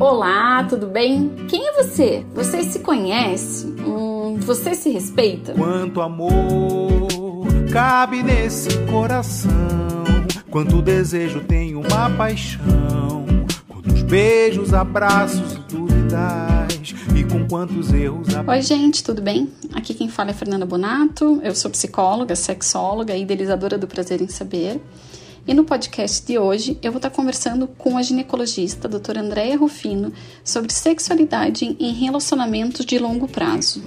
Olá, tudo bem? Quem é você? Você se conhece? Hum, você se respeita? Quanto amor cabe nesse coração? Quanto desejo tem uma paixão? Quantos beijos, abraços e dúvidas? E com quantos erros? Oi, gente, tudo bem? Aqui quem fala é Fernanda Bonato. Eu sou psicóloga, sexóloga e idealizadora do Prazer em Saber. E no podcast de hoje eu vou estar conversando com a ginecologista doutora Andréia Rufino sobre sexualidade em relacionamentos de longo prazo.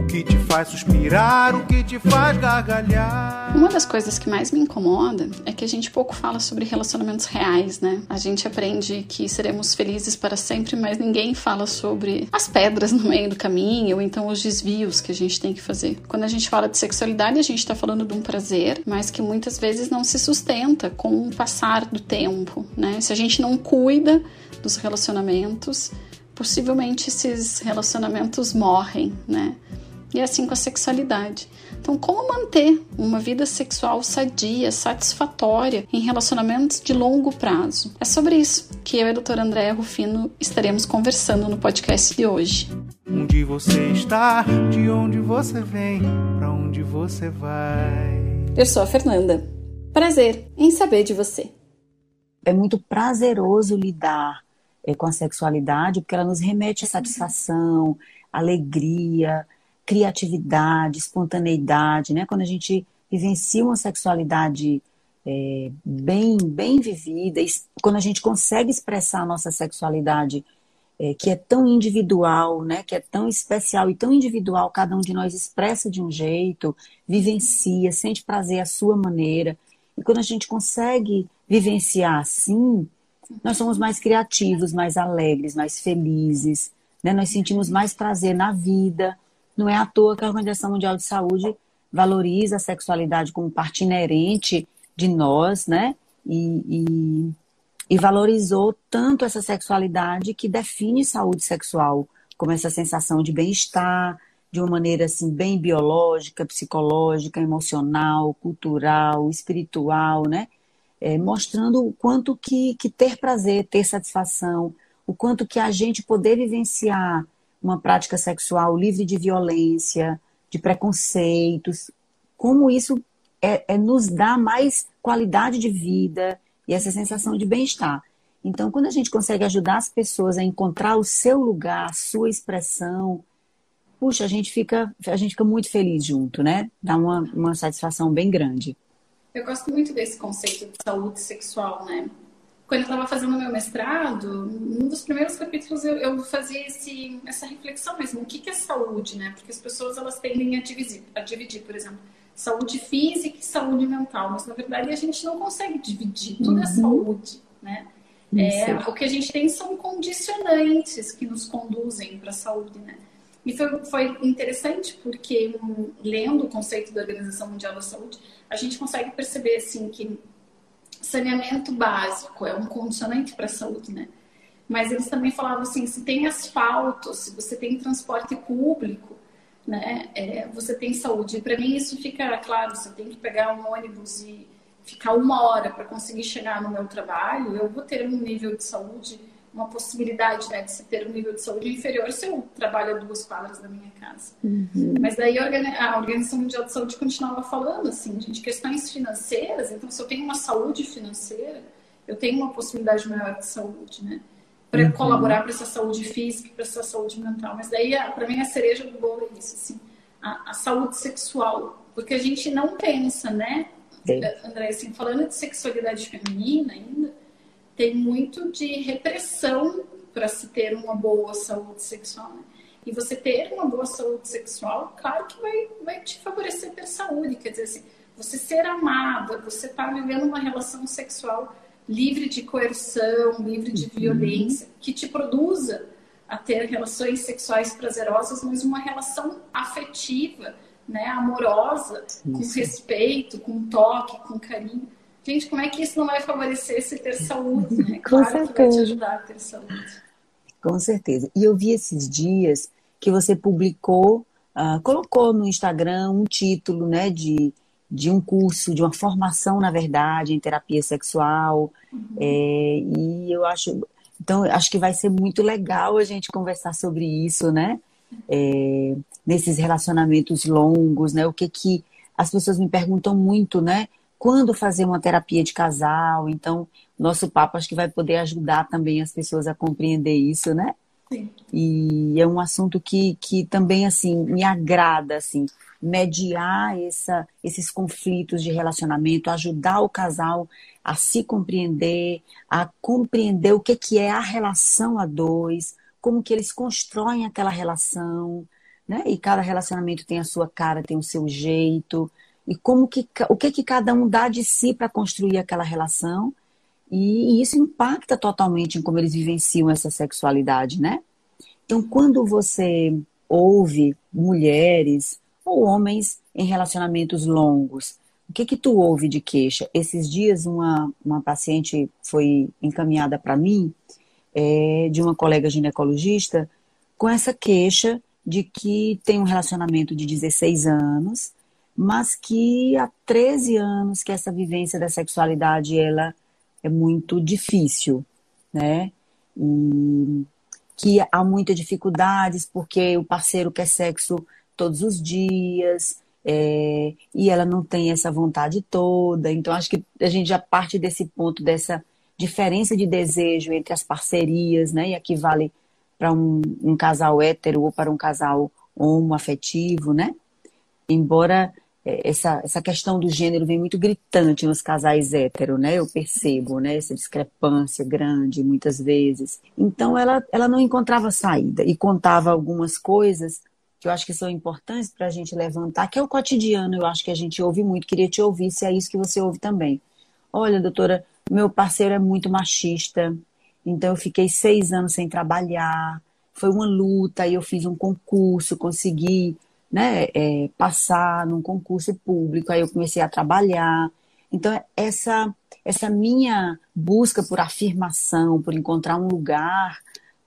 O que te faz suspirar, o que te faz gargalhar. Uma das coisas que mais me incomoda é que a gente pouco fala sobre relacionamentos reais, né? A gente aprende que seremos felizes para sempre, mas ninguém fala sobre as pedras no meio do caminho ou então os desvios que a gente tem que fazer. Quando a gente fala de sexualidade, a gente está falando de um prazer, mas que muitas vezes não se sustenta com o passar do tempo, né? Se a gente não cuida dos relacionamentos, possivelmente esses relacionamentos morrem, né? E assim com a sexualidade. Então, como manter uma vida sexual sadia, satisfatória em relacionamentos de longo prazo? É sobre isso que eu e a doutora Andréa Rufino estaremos conversando no podcast de hoje. Onde você está, de onde você vem, para onde você vai. Eu sou a Fernanda. Prazer em saber de você. É muito prazeroso lidar é, com a sexualidade porque ela nos remete a satisfação, alegria, criatividade, espontaneidade, né? Quando a gente vivencia uma sexualidade é, bem, bem vivida, quando a gente consegue expressar a nossa sexualidade é, que é tão individual, né, que é tão especial e tão individual, cada um de nós expressa de um jeito, vivencia, sente prazer à sua maneira. E quando a gente consegue vivenciar assim, nós somos mais criativos, mais alegres, mais felizes, né? nós sentimos mais prazer na vida. Não é à toa que a Organização Mundial de Saúde valoriza a sexualidade como parte inerente de nós, né? E, e, e, valorizou tanto essa sexualidade que define saúde sexual como essa sensação de bem-estar, de uma maneira assim bem biológica, psicológica, emocional, cultural, espiritual, né? É, mostrando o quanto que, que ter prazer, ter satisfação, o quanto que a gente poder vivenciar uma prática sexual livre de violência, de preconceitos, como isso é, é nos dá mais qualidade de vida e essa sensação de bem-estar. Então, quando a gente consegue ajudar as pessoas a encontrar o seu lugar, a sua expressão, puxa, a gente fica, a gente fica muito feliz junto, né? Dá uma, uma satisfação bem grande. Eu gosto muito desse conceito de saúde sexual, né? Quando eu estava fazendo meu mestrado, um dos primeiros capítulos eu, eu fazia esse, essa reflexão mesmo, o que, que é saúde, né? Porque as pessoas elas tendem a dividir, a dividir, por exemplo, saúde física e saúde mental, mas na verdade a gente não consegue dividir, tudo é uhum. é saúde, né? É, o que a gente tem são condicionantes que nos conduzem para a saúde, né? E foi, foi interessante porque, um, lendo o conceito da Organização Mundial da Saúde, a gente consegue perceber assim que saneamento básico é um condicionante para a saúde, né? Mas eles também falavam assim, se tem asfalto, se você tem transporte público, né, é, você tem saúde. E para mim isso fica claro, eu tenho que pegar um ônibus e ficar uma hora para conseguir chegar no meu trabalho, eu vou ter um nível de saúde uma possibilidade né, de se ter um nível de saúde inferior se eu trabalho a duas quadras da minha casa. Uhum. Mas daí a Organização Mundial de Saúde continuava falando assim, gente, questões financeiras, então se eu tenho uma saúde financeira, eu tenho uma possibilidade maior de saúde, né? Para uhum. colaborar para essa saúde física para essa saúde mental. Mas daí, para mim, a cereja do bolo é isso, assim, a, a saúde sexual. Porque a gente não pensa, né, Sim. André, assim, falando de sexualidade feminina ainda, tem muito de repressão para se ter uma boa saúde sexual. Né? E você ter uma boa saúde sexual, claro que vai, vai te favorecer ter saúde. Quer dizer assim, você ser amada, você estar tá vivendo uma relação sexual livre de coerção, livre de uhum. violência, que te produza a ter relações sexuais prazerosas, mas uma relação afetiva, né, amorosa, Isso. com respeito, com toque, com carinho. Gente, como é que isso não vai favorecer se ter saúde, né? Claro Com certeza. que vai te ajudar a ter saúde. Com certeza. E eu vi esses dias que você publicou, uh, colocou no Instagram um título, né, de, de um curso, de uma formação, na verdade, em terapia sexual. Uhum. É, e eu acho Então, acho que vai ser muito legal a gente conversar sobre isso, né? É, nesses relacionamentos longos, né? O que que as pessoas me perguntam muito, né? Quando fazer uma terapia de casal? Então, nosso papo acho que vai poder ajudar também as pessoas a compreender isso, né? Sim. E é um assunto que, que também, assim, me agrada, assim, mediar essa, esses conflitos de relacionamento, ajudar o casal a se compreender, a compreender o que, que é a relação a dois, como que eles constroem aquela relação, né? E cada relacionamento tem a sua cara, tem o seu jeito, e como que o que que cada um dá de si para construir aquela relação, e, e isso impacta totalmente em como eles vivenciam essa sexualidade, né? Então, quando você ouve mulheres ou homens em relacionamentos longos o que que tu ouve de queixa? Esses dias uma, uma paciente foi encaminhada para mim é, de uma colega ginecologista com essa queixa de que tem um relacionamento de 16 anos, mas que há 13 anos que essa vivência da sexualidade ela é muito difícil, né? E que há muitas dificuldades porque o parceiro quer sexo todos os dias, é, e ela não tem essa vontade toda. Então, acho que a gente já parte desse ponto, dessa diferença de desejo entre as parcerias, né? E aqui vale para um, um, casal hétero ou para um casal homoafetivo, né? Embora essa, essa questão do gênero vem muito gritante nos casais hétero, né? Eu percebo, né? Essa discrepância grande muitas vezes. Então ela, ela não encontrava saída e contava algumas coisas que eu acho que são importantes para a gente levantar, que é o cotidiano, eu acho que a gente ouve muito. Queria te ouvir se é isso que você ouve também. Olha, doutora, meu parceiro é muito machista, então eu fiquei seis anos sem trabalhar, foi uma luta, aí eu fiz um concurso, consegui né, é, passar num concurso público, aí eu comecei a trabalhar. Então, essa, essa minha busca por afirmação, por encontrar um lugar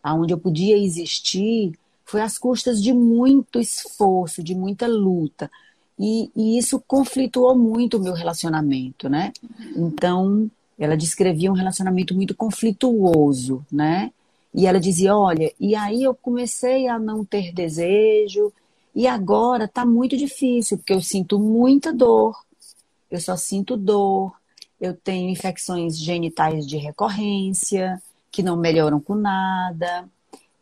onde eu podia existir, foi às custas de muito esforço, de muita luta. E, e isso conflituou muito o meu relacionamento, né? Então, ela descrevia um relacionamento muito conflituoso, né? E ela dizia: Olha, e aí eu comecei a não ter desejo, e agora tá muito difícil, porque eu sinto muita dor, eu só sinto dor, eu tenho infecções genitais de recorrência, que não melhoram com nada,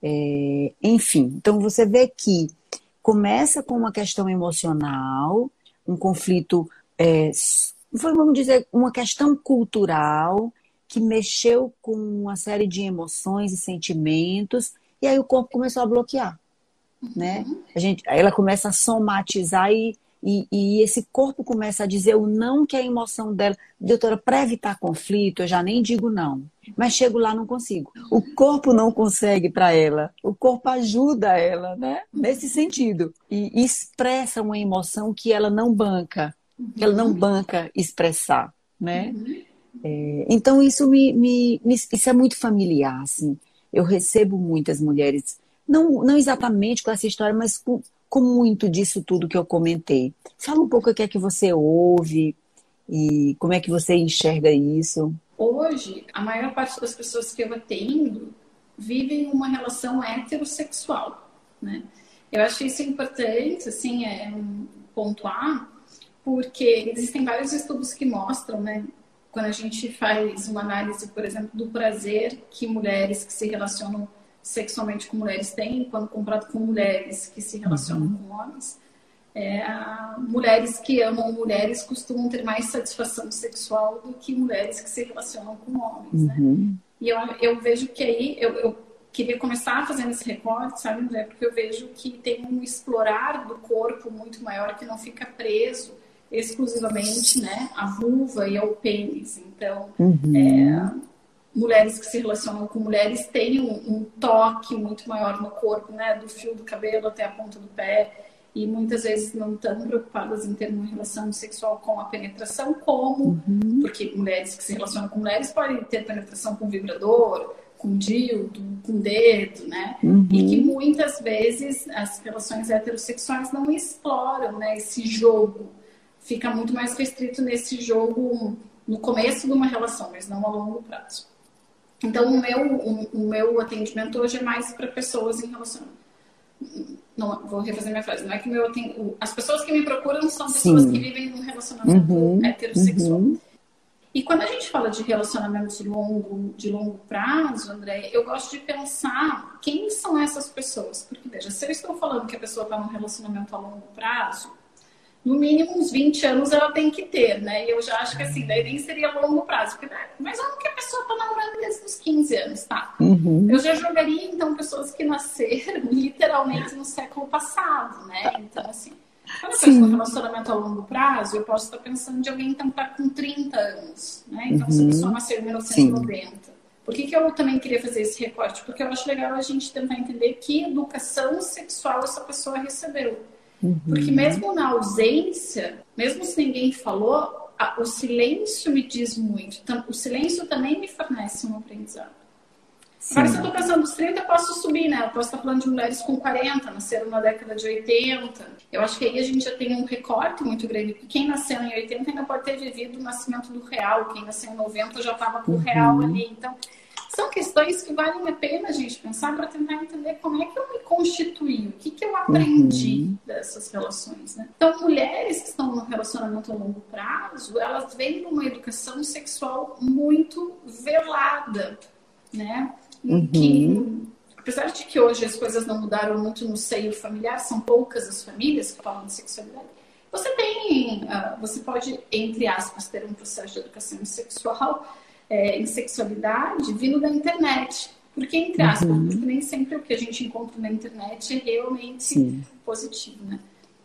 é, enfim, então você vê que começa com uma questão emocional, um conflito, é, vamos dizer, uma questão cultural que mexeu com uma série de emoções e sentimentos, e aí o corpo começou a bloquear, né? A gente, ela começa a somatizar e e, e, esse corpo começa a dizer o não que é a emoção dela. Doutora, para evitar conflito, eu já nem digo não. Mas chego lá, não consigo. O corpo não consegue para ela. O corpo ajuda ela, né? Nesse sentido. E expressa uma emoção que ela não banca. Que ela não banca expressar, né? É, então, isso me, me, me, isso é muito familiar, assim. Eu recebo muitas mulheres, não, não exatamente com essa história, mas com com muito disso tudo que eu comentei. Fala um pouco o que é que você ouve e como é que você enxerga isso. Hoje, a maior parte das pessoas que eu atendo vivem uma relação heterossexual, né? Eu acho isso importante, assim, é um pontuar, porque existem vários estudos que mostram, né, quando a gente faz uma análise, por exemplo, do prazer que mulheres que se relacionam sexualmente com mulheres têm, quando comparado com mulheres que se relacionam uhum. com homens. É, mulheres que amam mulheres costumam ter mais satisfação sexual do que mulheres que se relacionam com homens, né? uhum. né? E eu, eu vejo que aí, eu, eu queria começar fazendo esse recorte, sabe, André? Porque eu vejo que tem um explorar do corpo muito maior que não fica preso exclusivamente, né, à vulva e ao pênis. Então, uhum. é, mulheres que se relacionam com mulheres têm um, um, toque muito maior no corpo, né? Do fio do cabelo até a ponta do pé. E muitas vezes não estão preocupadas em ter uma relação sexual com a penetração, como, uhum. porque mulheres que se relacionam com mulheres podem ter penetração com vibrador, com dildo, com dedo, né? Uhum. E que muitas vezes as relações heterossexuais não exploram né, esse jogo. Fica muito mais restrito nesse jogo no começo de uma relação, mas não a longo prazo. Então, o meu, o, o meu atendimento hoje é mais para pessoas em relacionamento. Não, vou refazer minha frase. Não é que meu, as pessoas que me procuram são pessoas Sim. que vivem num relacionamento uhum, heterossexual. Uhum. E quando a gente fala de relacionamentos longo, de longo prazo, André, eu gosto de pensar quem são essas pessoas. Porque, veja, se eu estou falando que a pessoa está num relacionamento a longo prazo, no mínimo uns 20 anos ela tem que ter, né? E eu já acho que assim, daí nem seria longo prazo. Porque, né? Mas como que a pessoa está namorando desde os 15 anos, tá? Uhum. Eu já jogaria, então, pessoas que nasceram literalmente no século passado, né? Então, assim, quando eu penso no relacionamento a longo prazo, eu posso estar pensando de alguém então tá com 30 anos, né? Então, uhum. se a pessoa nasceu em 1990. Sim. Por que, que eu também queria fazer esse recorte? Porque eu acho legal a gente tentar entender que educação sexual essa pessoa recebeu. Uhum. Porque mesmo na ausência, mesmo se ninguém falou, a, o silêncio me diz muito. Então, o silêncio também me fornece um aprendizado. Sim. Agora, se eu estou pensando nos 30, eu posso subir, né? Eu posso estar falando de mulheres com 40, nasceram na década de 80. Eu acho que aí a gente já tem um recorte muito grande. Quem nasceu em 80 ainda pode ter vivido o nascimento do real. Quem nasceu em 90 já estava com o real uhum. ali. Então, são questões que valem a pena a gente pensar para tentar entender como é que eu me constituí, o que, que eu aprendi uhum. dessas relações. Né? Então, mulheres que estão num relacionamento a longo prazo, elas vêm de uma educação sexual muito velada, né? uhum. que, apesar de que hoje as coisas não mudaram muito no seio familiar, são poucas as famílias que falam de sexualidade, você tem, uh, você pode, entre aspas, ter um processo de educação sexual, é, em sexualidade, vindo da internet. Porque, entre aspas, uhum. porque nem sempre o que a gente encontra na internet é realmente Sim. positivo, né?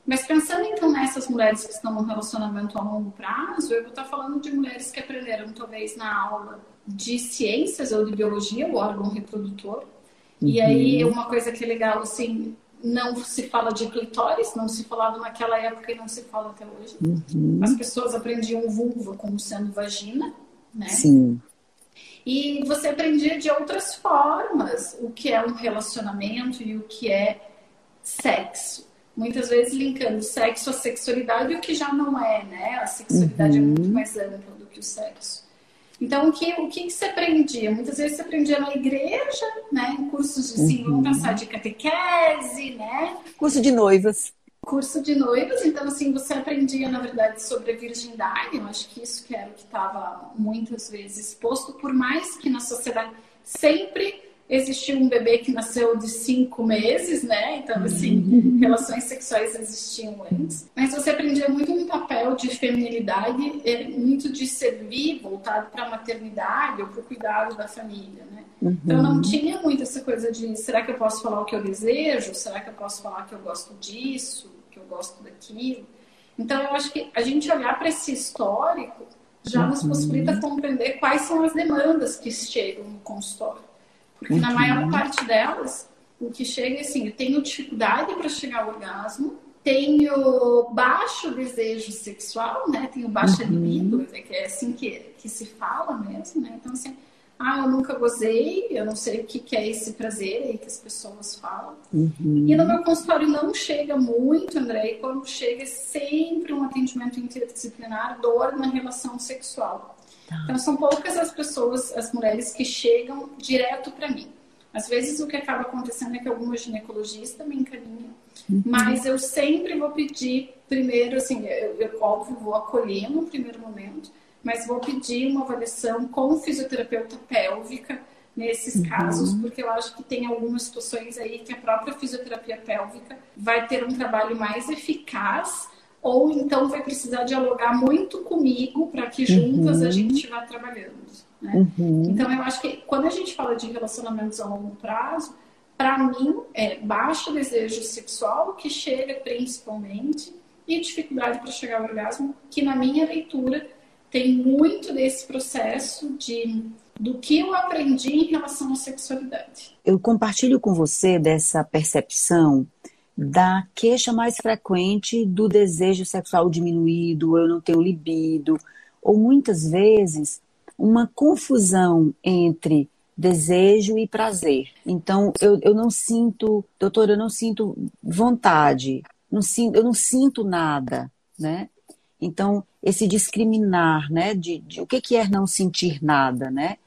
Mas pensando então nessas mulheres que estão num relacionamento a longo prazo, eu vou estar falando de mulheres que aprenderam talvez na aula de ciências ou de biologia, o órgão reprodutor. Uhum. E aí, uma coisa que é legal, assim, não se fala de clitóris, não se falava naquela época e não se fala até hoje. Uhum. As pessoas aprendiam vulva como sendo vagina, né? Sim. E você aprendia de outras formas o que é um relacionamento e o que é sexo. Muitas vezes linkando sexo à sexualidade, o que já não é, né? A sexualidade uhum. é muito mais ampla do que o sexo. Então, o que, o que, você aprendia? Muitas vezes você aprendia na igreja, né? Em cursos de, assim, uhum. vamos pensar, de catequese, né? Curso de noivas. Curso de noivas, então, assim, você aprendia, na verdade, sobre a virgindade. Eu acho que isso que era o que estava muitas vezes exposto, por mais que na sociedade sempre existiu um bebê que nasceu de cinco meses, né? Então, assim, uhum. relações sexuais existiam antes. Mas você aprendia muito um papel de feminilidade, é, muito de servir, voltado para a maternidade ou para o cuidado da família, né? Uhum. Então, não tinha muito essa coisa de será que eu posso falar o que eu desejo? Será que eu posso falar que eu gosto disso? Gosto daquilo? Então, eu acho que a gente olhar para esse histórico já uhum. nos possibilita compreender quais são as demandas que chegam no consultório. Porque na maior parte delas, o que chega é assim, eu tenho dificuldade para chegar ao orgasmo, tenho baixo desejo sexual, né? Tenho baixa uhum. libido, que é assim que, que se fala mesmo, né? Então, assim, ah, eu nunca gozei, eu não sei o que, que é esse prazer aí que as pessoas falam. Uhum. E no meu consultório não chega muito, André, e quando chega é sempre um atendimento interdisciplinar, dor na relação sexual. Tá. Então, são poucas as pessoas, as mulheres que chegam direto para mim. Às vezes, o que acaba acontecendo é que alguma ginecologista me encaminha, uhum. mas eu sempre vou pedir, primeiro, assim, eu, eu, óbvio, vou acolher no primeiro momento, mas vou pedir uma avaliação com fisioterapeuta pélvica nesses uhum. casos, porque eu acho que tem algumas situações aí que a própria fisioterapia pélvica vai ter um trabalho mais eficaz ou então vai precisar dialogar muito comigo para que juntas uhum. a gente vá trabalhando. Né? Uhum. Então, eu acho que quando a gente fala de relacionamentos a longo prazo, para mim é baixo desejo sexual, que chega principalmente, e dificuldade para chegar ao orgasmo, que na minha leitura tem muito desse processo de do que eu aprendi em relação à sexualidade. Eu compartilho com você dessa percepção da queixa mais frequente do desejo sexual diminuído, eu não tenho libido, ou muitas vezes uma confusão entre desejo e prazer. Então, eu, eu não sinto, doutora, eu não sinto vontade, não sinto, eu não sinto nada, né? Então, esse discriminar, né, de, de o que, que é não sentir nada, né?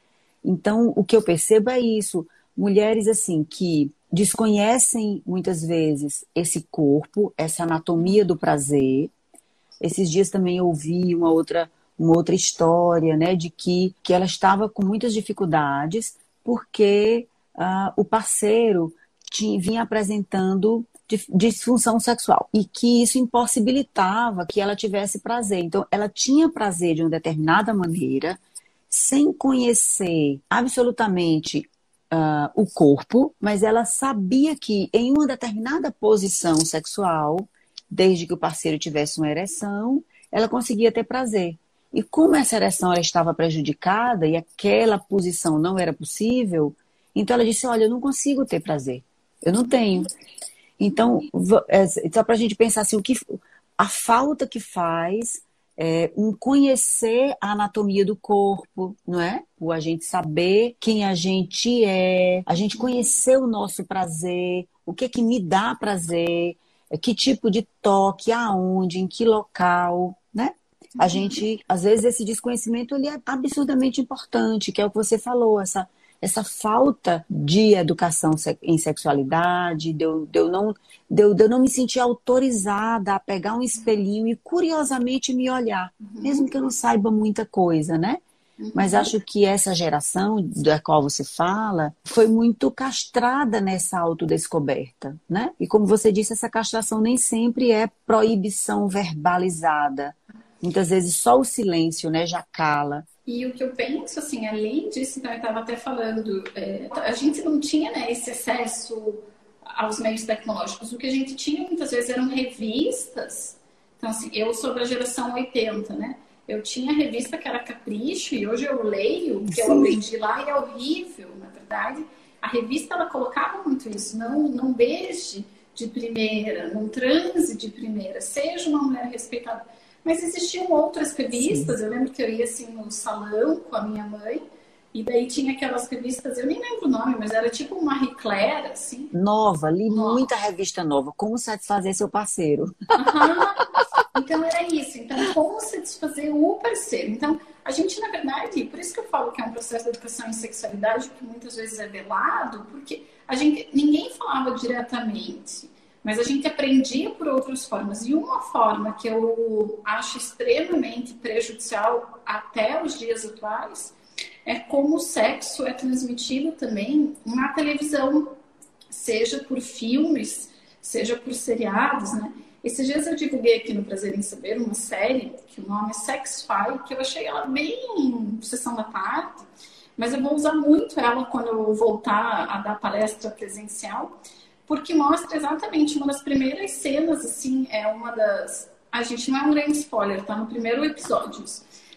Então, o que eu percebo é isso. Mulheres, assim, que desconhecem muitas vezes esse corpo, essa anatomia do prazer. Esses dias também ouvi uma outra, uma outra história, né, de que, que ela estava com muitas dificuldades porque uh, o parceiro tinha, vinha apresentando disfunção sexual e que isso impossibilitava que ela tivesse prazer. Então, ela tinha prazer de uma determinada maneira, sem conhecer absolutamente uh, o corpo, mas ela sabia que em uma determinada posição sexual, desde que o parceiro tivesse uma ereção, ela conseguia ter prazer. E como essa ereção estava prejudicada e aquela posição não era possível, então ela disse: Olha, eu não consigo ter prazer. Eu não tenho. Então, é, só para a gente pensar assim, o que, a falta que faz é, um conhecer a anatomia do corpo, não é? O a gente saber quem a gente é, a gente conhecer o nosso prazer, o que que me dá prazer, é, que tipo de toque, aonde, em que local, né? A gente, às vezes, esse desconhecimento ele é absurdamente importante, que é o que você falou, essa essa falta de educação em sexualidade, de eu, de eu, não, de eu, de eu não me sentir autorizada a pegar um espelhinho e curiosamente me olhar, uhum. mesmo que eu não saiba muita coisa, né? Uhum. Mas acho que essa geração da qual você fala foi muito castrada nessa autodescoberta, né? E como você disse, essa castração nem sempre é proibição verbalizada. Muitas vezes só o silêncio, né, já cala. E o que eu penso, assim, além disso, então eu estava até falando, é, a gente não tinha né, esse acesso aos meios tecnológicos. O que a gente tinha muitas vezes eram revistas. Então, assim, eu sou da geração 80, né? Eu tinha revista que era Capricho e hoje eu leio, que eu aprendi lá e é horrível, na verdade. A revista, ela colocava muito isso. Não, não beije de primeira, não transe de primeira, seja uma mulher respeitada. Mas existiam outras revistas, Sim. eu lembro que eu ia assim no salão com a minha mãe, e daí tinha aquelas revistas, eu nem lembro o nome, mas era tipo uma Marie assim. Nova, li nova. muita revista nova. Como satisfazer seu parceiro. Uhum. Então era isso. Então, como satisfazer o parceiro. Então, a gente, na verdade, por isso que eu falo que é um processo de educação em sexualidade que muitas vezes é velado, porque a gente, ninguém falava diretamente. Mas a gente aprendia por outras formas. E uma forma que eu acho extremamente prejudicial até os dias atuais é como o sexo é transmitido também na televisão, seja por filmes, seja por seriados, né? Esses dias eu divulguei aqui no Prazer em Saber uma série que o nome é Sex File, que eu achei ela bem sessão da tarde, mas eu vou usar muito ela quando eu voltar a dar palestra presencial porque mostra exatamente uma das primeiras cenas, assim, é uma das. A gente não é um grande spoiler, tá no primeiro episódio.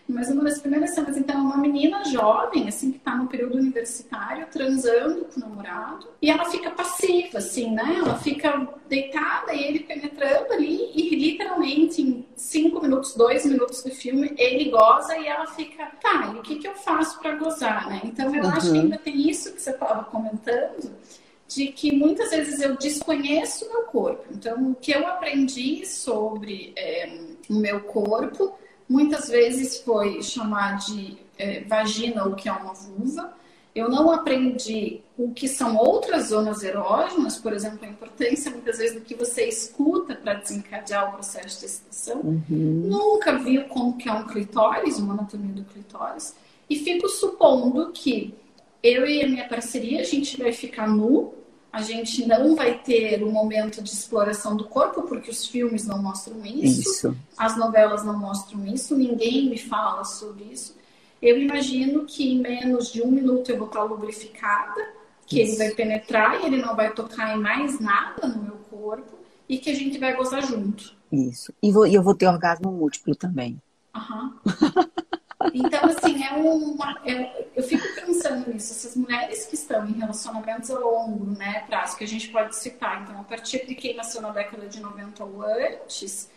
Mas uma das primeiras cenas, então, é uma menina jovem, assim, que tá no período universitário, transando com o namorado, e ela fica passiva, assim, né? Ela fica deitada e ele penetrando ali, e literalmente em cinco minutos, dois minutos do filme, ele goza e ela fica, tá, e o que, que eu faço para gozar, né? Então eu uhum. acho que ainda tem isso que você estava comentando de que muitas vezes eu desconheço o meu corpo. Então, o que eu aprendi sobre é, o meu corpo, muitas vezes foi chamar de é, vagina o que é uma vulva. Eu não aprendi o que são outras zonas erógenas, por exemplo, a importância muitas vezes do que você escuta para desencadear o processo de excitação. Uhum. Nunca vi como que é um clitóris, uma anatomia do clitóris. E fico supondo que eu e a minha parceria, a gente vai ficar nu, a gente não vai ter um momento de exploração do corpo, porque os filmes não mostram isso, isso, as novelas não mostram isso, ninguém me fala sobre isso. Eu imagino que em menos de um minuto eu vou estar lubrificada, que isso. ele vai penetrar e ele não vai tocar em mais nada no meu corpo e que a gente vai gozar junto. Isso. E, vou, e eu vou ter orgasmo múltiplo também. Aham. Então, assim, é uma. É, eu fico pensando nisso. Essas mulheres que estão em relacionamentos a longo, né, prazo, que a gente pode citar, então, a partir de quem nasceu na década de 90 ou antes,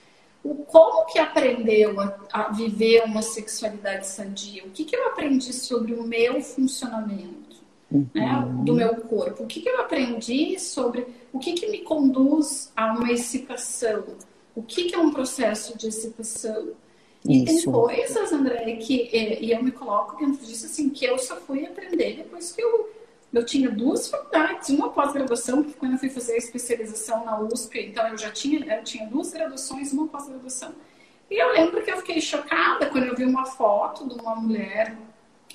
o como que aprendeu a, a viver uma sexualidade sadia? O que, que eu aprendi sobre o meu funcionamento? Uhum. Né, do meu corpo? O que, que eu aprendi sobre o que, que me conduz a uma excitação? O que, que é um processo de excitação? E Isso. tem coisas, André, que e eu me coloco dentro disso, assim, que eu só fui aprender depois que eu, eu tinha duas faculdades, uma pós-graduação, porque quando eu fui fazer a especialização na USP, então eu já tinha, eu tinha duas graduações e uma pós-graduação. E eu lembro que eu fiquei chocada quando eu vi uma foto de uma mulher,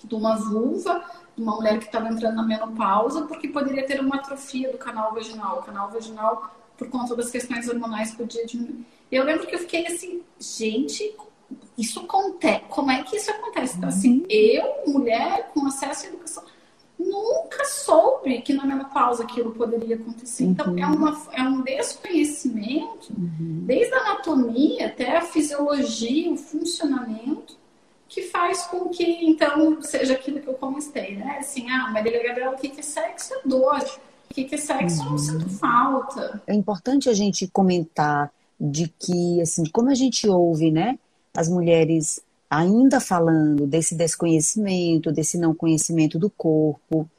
de uma vulva, de uma mulher que estava entrando na menopausa, porque poderia ter uma atrofia do canal vaginal. O canal vaginal, por conta das questões hormonais, podia diminuir. Eu lembro que eu fiquei assim, gente, isso acontece. Como é que isso acontece? Então, assim, eu, mulher, com acesso à educação, nunca soube que na menopausa aquilo poderia acontecer. Então, uhum. é, uma, é um desconhecimento, uhum. desde a anatomia até a fisiologia, o funcionamento, que faz com que, então, seja aquilo que eu comecei, né? Assim, ah, Marília Gabriela, o que é sexo? É dor. O que é sexo? Uhum. Não sinto falta. É importante a gente comentar de que, assim, como a gente ouve, né, as mulheres ainda falando desse desconhecimento, desse não conhecimento do corpo,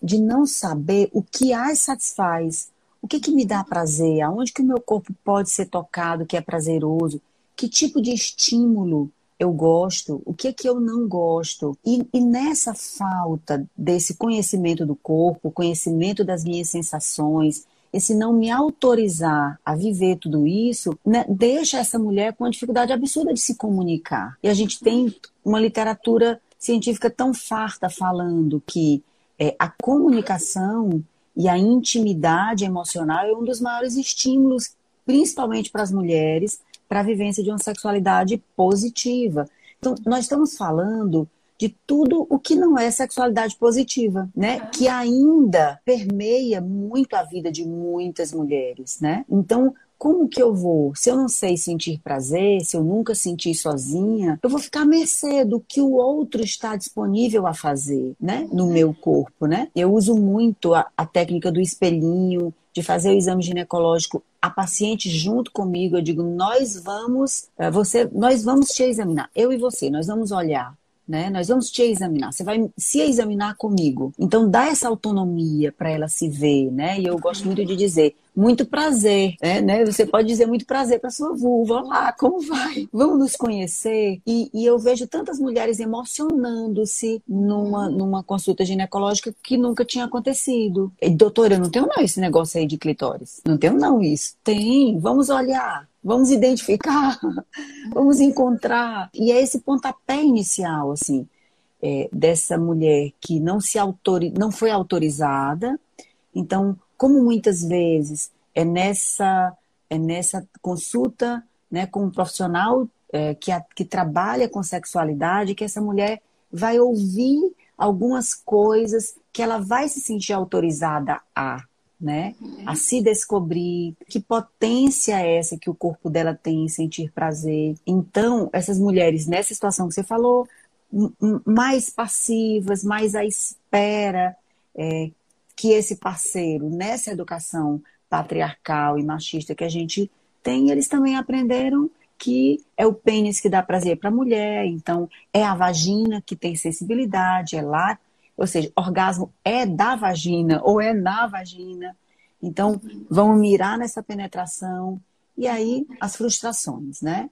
de não saber o que as satisfaz, o que, que me dá prazer, aonde que o meu corpo pode ser tocado, que é prazeroso, que tipo de estímulo eu gosto, o que é que eu não gosto. E, e, nessa falta desse conhecimento do corpo, conhecimento das minhas sensações, esse não me autorizar a viver tudo isso, né, deixa essa mulher com uma dificuldade absurda de se comunicar. E a gente tem uma literatura científica tão farta falando que é, a comunicação e a intimidade emocional é um dos maiores estímulos, principalmente para as mulheres, para a vivência de uma sexualidade positiva. Então, nós estamos falando de tudo o que não é sexualidade positiva, né? Que ainda permeia muito a vida de muitas mulheres, né? Então, como que eu vou? Se eu não sei sentir prazer, se eu nunca senti sozinha, eu vou ficar à mercê do que o outro está disponível a fazer, né? No meu corpo, né? Eu uso muito a, a técnica do espelhinho, de fazer o exame ginecológico a paciente junto comigo. Eu digo, nós vamos, eh, você, nós vamos te examinar, eu e você, nós vamos olhar né? Nós vamos te examinar, você vai se examinar comigo. Então dá essa autonomia para ela se ver, né? E eu gosto muito de dizer, muito prazer, né? né? Você pode dizer muito prazer para sua vulva, lá, como vai? Vamos nos conhecer? E, e eu vejo tantas mulheres emocionando-se numa, numa consulta ginecológica que nunca tinha acontecido. E, doutora, eu não tenho não esse negócio aí de clitóris. Não tenho não isso. Tem, vamos olhar. Vamos identificar, vamos encontrar. E é esse pontapé inicial, assim, é, dessa mulher que não, se autori não foi autorizada. Então, como muitas vezes é nessa, é nessa consulta né, com um profissional é, que, a, que trabalha com sexualidade que essa mulher vai ouvir algumas coisas que ela vai se sentir autorizada a né? A se descobrir que potência é essa que o corpo dela tem em sentir prazer. Então, essas mulheres nessa situação que você falou, mais passivas, mais à espera é, que esse parceiro, nessa educação patriarcal e machista que a gente tem, eles também aprenderam que é o pênis que dá prazer para a mulher, então é a vagina que tem sensibilidade, é lá ou seja, orgasmo é da vagina ou é na vagina. Então, vamos mirar nessa penetração. E aí, as frustrações, né?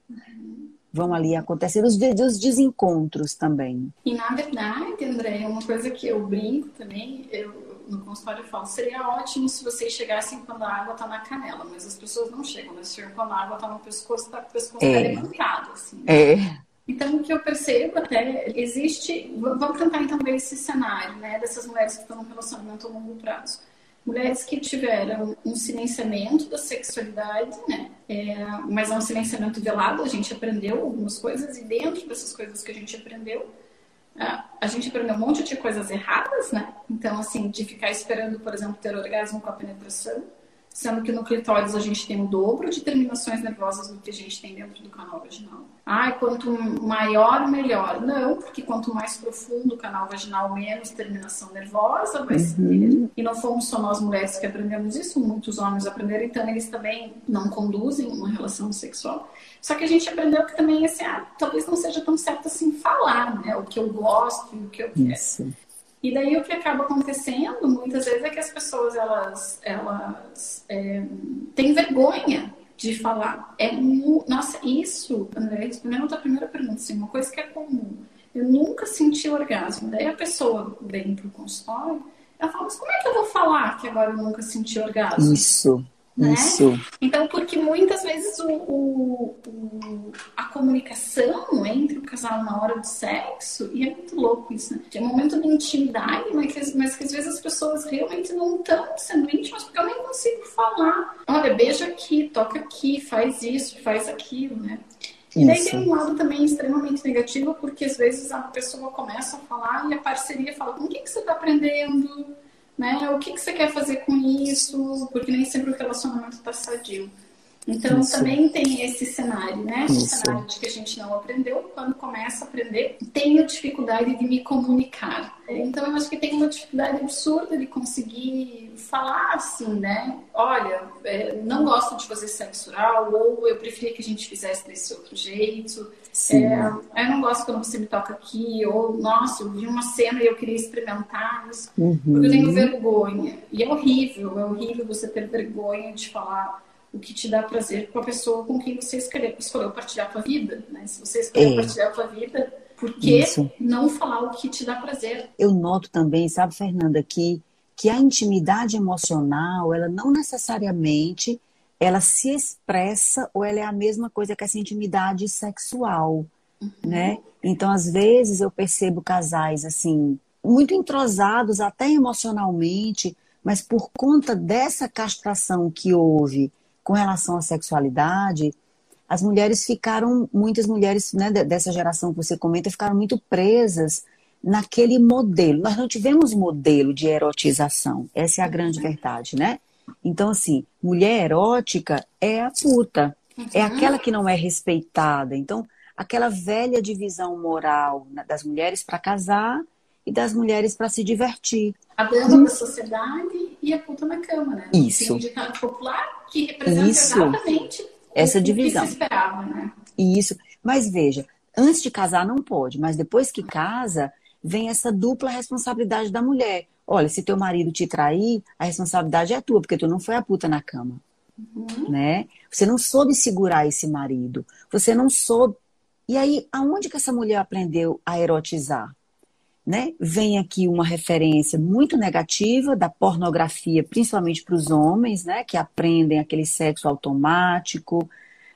Vão ali acontecer os, os desencontros também. E na verdade, André, uma coisa que eu brinco também, eu, no consultório eu falo, seria ótimo se vocês chegassem quando a água está na canela, mas as pessoas não chegam, né? Chegam quando a água está no pescoço, está com o pescoço é. levantado, assim. Né? Então, o que eu percebo até, existe, vamos tentar então ver esse cenário, né, dessas mulheres que estão num relacionamento a longo prazo. Mulheres que tiveram um silenciamento da sexualidade, né, é, mas é um silenciamento velado, a gente aprendeu algumas coisas, e dentro dessas coisas que a gente aprendeu, a gente aprendeu um monte de coisas erradas, né? Então, assim, de ficar esperando, por exemplo, ter orgasmo com a penetração, sendo que no clitóris a gente tem o dobro de terminações nervosas do que a gente tem dentro do canal vaginal. Ai, quanto maior, melhor. Não, porque quanto mais profundo o canal vaginal, menos terminação nervosa vai ser. Uhum. E não fomos só nós mulheres que aprendemos isso, muitos homens aprenderam, então eles também não conduzem uma relação sexual. Só que a gente aprendeu que também, assim, ah, talvez não seja tão certo assim falar, né? O que eu gosto e o que eu quero. Isso. E daí o que acaba acontecendo muitas vezes é que as pessoas elas, elas é, têm vergonha de falar. É Nossa, isso, André, respondendo a primeira pergunta, assim, uma coisa que é comum. Eu nunca senti orgasmo. Daí a pessoa vem pro consultório, ela fala, mas como é que eu vou falar que agora eu nunca senti orgasmo? Isso. Né? Isso. Então, porque muitas vezes o, o, o, a comunicação casal na hora do sexo, e é muito louco isso, né? É um momento de intimidade, mas que, mas que às vezes as pessoas realmente não estão sendo íntimas, porque eu nem consigo falar. Olha, beija aqui, toca aqui, faz isso, faz aquilo, né? E daí tem um lado também extremamente negativo, porque às vezes a pessoa começa a falar e a parceria fala: com o que, que você está aprendendo? né? O que, que você quer fazer com isso? Porque nem sempre o relacionamento está sadio. Então Isso. também tem esse cenário, né? Esse Isso. cenário de que a gente não aprendeu, quando começa a aprender, tenho dificuldade de me comunicar. Então eu acho que tem uma dificuldade absurda de conseguir falar assim, né? Olha, é, não gosto de fazer sexo oral, ou eu preferia que a gente fizesse desse outro jeito. É, eu não gosto quando você me toca aqui, ou nossa, eu vi uma cena e eu queria experimentar isso, uhum. porque eu tenho vergonha. E é horrível, é horrível você ter vergonha de falar o que te dá prazer com a pessoa com quem você escolheu, escolheu partilhar a tua vida. Né? Se você escolheu é. partilhar a tua vida, por que Isso. não falar o que te dá prazer? Eu noto também, sabe, Fernanda, que, que a intimidade emocional, ela não necessariamente ela se expressa ou ela é a mesma coisa que essa intimidade sexual, uhum. né? Então, às vezes eu percebo casais assim muito entrosados até emocionalmente, mas por conta dessa castração que houve com relação à sexualidade, as mulheres ficaram, muitas mulheres né, dessa geração que você comenta, ficaram muito presas naquele modelo. Nós não tivemos modelo de erotização, essa é a grande verdade, né? Então, assim, mulher erótica é a puta, é aquela que não é respeitada. Então, aquela velha divisão moral das mulheres para casar e das mulheres para se divertir. A da sociedade e a puta na cama, né? Isso. Tem um ditado popular que representa Isso. exatamente essa divisão. que se esperava, né? Isso. Mas veja, antes de casar não pode, mas depois que casa, vem essa dupla responsabilidade da mulher. Olha, se teu marido te trair, a responsabilidade é tua, porque tu não foi a puta na cama. Uhum. Né? Você não soube segurar esse marido. Você não soube. E aí, aonde que essa mulher aprendeu a erotizar? Né? Vem aqui uma referência muito negativa da pornografia, principalmente para os homens, né? que aprendem aquele sexo automático,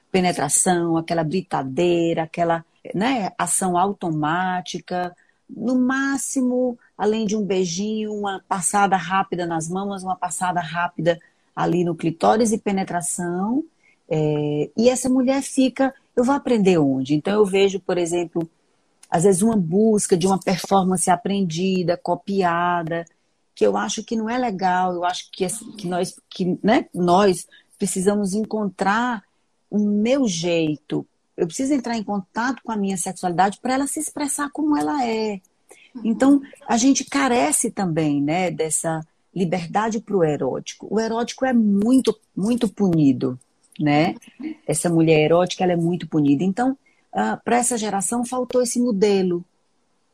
penetração, aquela britadeira, aquela né? ação automática. No máximo, além de um beijinho, uma passada rápida nas mamas, uma passada rápida ali no clitóris e penetração. É, e essa mulher fica, eu vou aprender onde? Então eu vejo, por exemplo, às vezes uma busca de uma performance aprendida, copiada, que eu acho que não é legal, eu acho que, que, nós, que né, nós precisamos encontrar o meu jeito. Eu preciso entrar em contato com a minha sexualidade para ela se expressar como ela é. Então, a gente carece também né, dessa liberdade para o erótico. O erótico é muito, muito punido, né? Essa mulher erótica, ela é muito punida. Então, ah, para essa geração faltou esse modelo.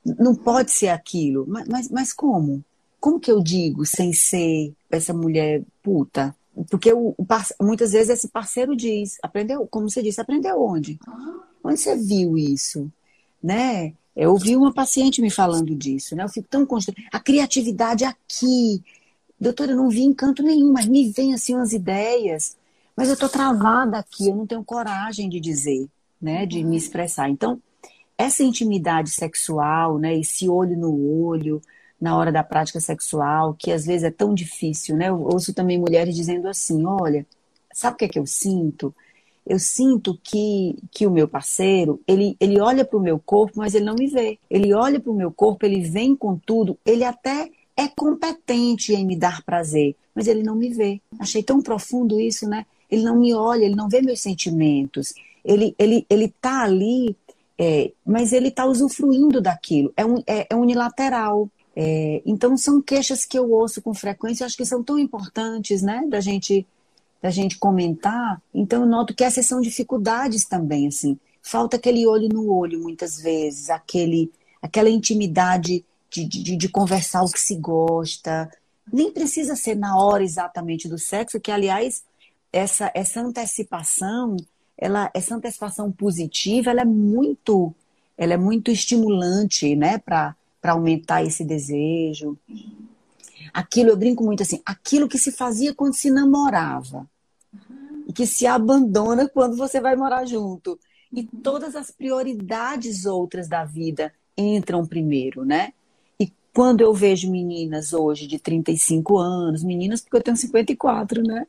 Não pode ser aquilo. Mas, mas, mas, como? Como que eu digo sem ser essa mulher puta? Porque o, o muitas vezes esse parceiro diz, aprendeu, como você disse, aprendeu onde? Onde você viu isso? Né? Eu ouvi uma paciente me falando disso, né? Eu fico tão constante. A criatividade aqui. Doutora, eu não vi encanto nenhum, mas me vem assim umas ideias. Mas eu tô travada aqui, eu não tenho coragem de dizer né, de me expressar. Então, essa intimidade sexual, né, esse olho no olho na hora da prática sexual, que às vezes é tão difícil, né? Eu ouço também mulheres dizendo assim: olha, sabe o que é que eu sinto? Eu sinto que, que o meu parceiro, ele, ele olha para o meu corpo, mas ele não me vê. Ele olha para o meu corpo, ele vem com tudo, ele até é competente em me dar prazer, mas ele não me vê. Achei tão profundo isso, né? Ele não me olha, ele não vê meus sentimentos ele ele ele tá ali, é, mas ele está usufruindo daquilo. É, um, é, é unilateral. É, então são queixas que eu ouço com frequência, acho que são tão importantes, né, da gente da gente comentar. Então eu noto que essas são dificuldades também, assim. Falta aquele olho no olho muitas vezes, aquele aquela intimidade de, de, de conversar o que se gosta. Nem precisa ser na hora exatamente do sexo, que aliás essa, essa antecipação, ela, essa antecipação positiva, ela é muito, ela é muito estimulante, né, para aumentar esse desejo. Aquilo, eu brinco muito assim, aquilo que se fazia quando se namorava e que se abandona quando você vai morar junto. E todas as prioridades outras da vida entram primeiro, né? E quando eu vejo meninas hoje de 35 anos, meninas porque eu tenho 54, né?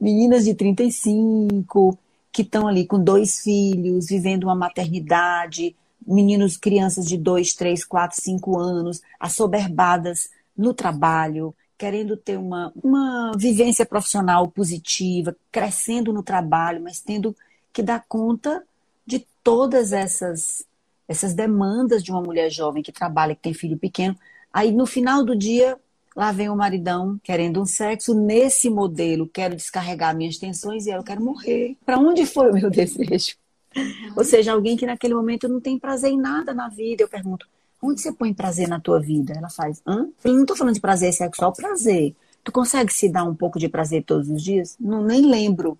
Meninas de 35 que estão ali com dois filhos, vivendo uma maternidade, meninos, crianças de 2, 3, 4, 5 anos, assoberbadas no trabalho, querendo ter uma, uma vivência profissional positiva, crescendo no trabalho, mas tendo que dar conta de todas essas essas demandas de uma mulher jovem que trabalha, que tem filho pequeno. Aí no final do dia, lá vem o maridão querendo um sexo nesse modelo, quero descarregar minhas tensões e eu quero morrer. Para onde foi o meu desejo? Ou seja, alguém que naquele momento não tem prazer em nada na vida. Eu pergunto, onde você põe prazer na tua vida? Ela faz, hã? Eu não estou falando de prazer sexual, prazer. Tu consegue se dar um pouco de prazer todos os dias? Não, nem lembro.